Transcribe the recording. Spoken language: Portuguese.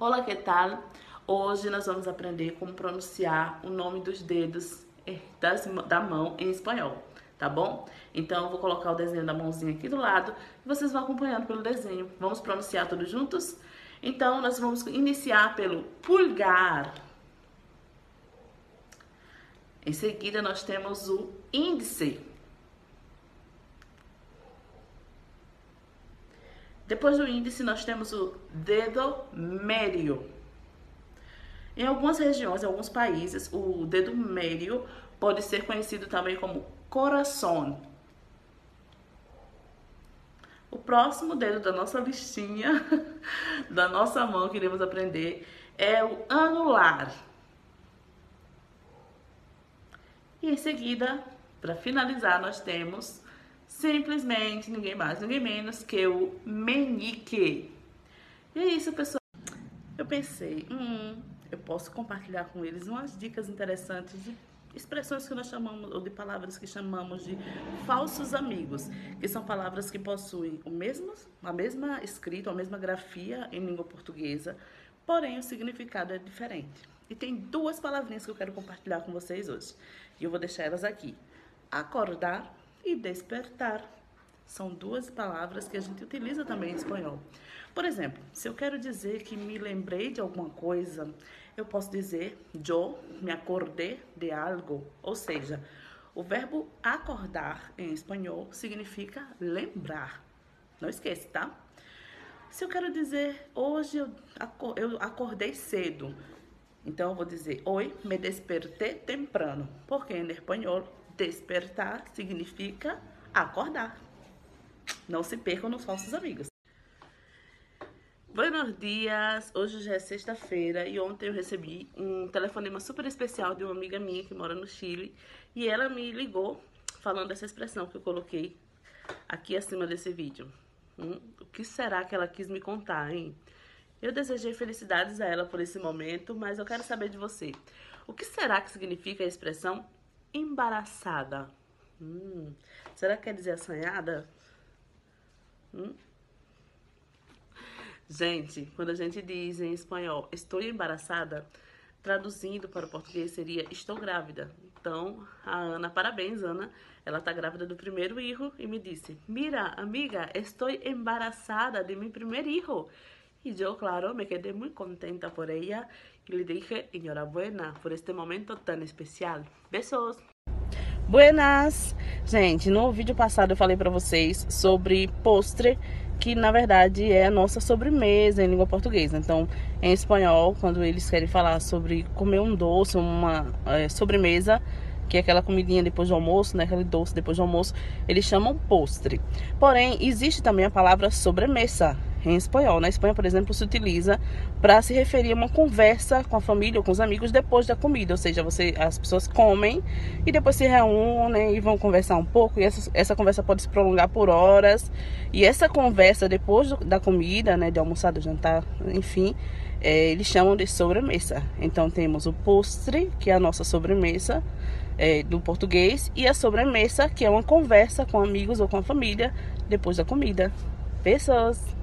Olá, que tal? Hoje nós vamos aprender como pronunciar o nome dos dedos eh, das, da mão em espanhol, tá bom? Então eu vou colocar o desenho da mãozinha aqui do lado e vocês vão acompanhando pelo desenho. Vamos pronunciar todos juntos? Então nós vamos iniciar pelo pulgar. Em seguida nós temos o índice. Depois do índice, nós temos o dedo médio. Em algumas regiões, em alguns países, o dedo médio pode ser conhecido também como coração. O próximo dedo da nossa listinha, da nossa mão que iremos aprender, é o anular. E em seguida, para finalizar, nós temos simplesmente ninguém mais, ninguém menos que o menique. E é isso, pessoal. Eu pensei, hum, eu posso compartilhar com eles umas dicas interessantes de expressões que nós chamamos, ou de palavras que chamamos de falsos amigos, que são palavras que possuem o mesmo, a mesma escrita, a mesma grafia em língua portuguesa, porém o significado é diferente. E tem duas palavrinhas que eu quero compartilhar com vocês hoje. E eu vou deixar elas aqui. Acordar e despertar. São duas palavras que a gente utiliza também em espanhol. Por exemplo, se eu quero dizer que me lembrei de alguma coisa, eu posso dizer eu me acordei de algo. Ou seja, o verbo acordar em espanhol significa lembrar. Não esquece, tá? Se eu quero dizer hoje eu acordei cedo, então eu vou dizer hoje me despertei temprano, porque em espanhol Despertar significa acordar. Não se percam nos falsos amigos. Buenos dias! Hoje já é sexta-feira e ontem eu recebi um telefonema super especial de uma amiga minha que mora no Chile e ela me ligou falando essa expressão que eu coloquei aqui acima desse vídeo. Hum, o que será que ela quis me contar, hein? Eu desejei felicidades a ela por esse momento, mas eu quero saber de você. O que será que significa a expressão embaraçada. Hum, será que quer dizer assanhada? Hum? Gente, quando a gente diz em espanhol estou embaraçada, traduzindo para o português seria estou grávida. Então, a Ana, parabéns, Ana. Ela está grávida do primeiro filho e me disse: Mira, amiga, estou embaraçada de meu primeiro filho. E eu, claro, me quedé muito contenta por ela y le dije enhorabuena por este momento tão especial. Besos! Buenas! Gente, no vídeo passado eu falei para vocês sobre postre, que na verdade é a nossa sobremesa em língua portuguesa. Então, em espanhol, quando eles querem falar sobre comer um doce, uma é, sobremesa, que é aquela comidinha depois do almoço, né? Aquele doce depois do almoço, eles chamam postre. Porém, existe também a palavra sobremesa, em espanhol. Na Espanha, por exemplo, se utiliza para se referir a uma conversa com a família ou com os amigos depois da comida, ou seja, você, as pessoas comem e depois se reúnem e vão conversar um pouco. E essa, essa conversa pode se prolongar por horas. E essa conversa depois do, da comida, né, de almoçar, de jantar, enfim, é, eles chamam de sobremesa. Então temos o postre, que é a nossa sobremesa. É, do português e a sobremesa, que é uma conversa com amigos ou com a família depois da comida. Pessoas!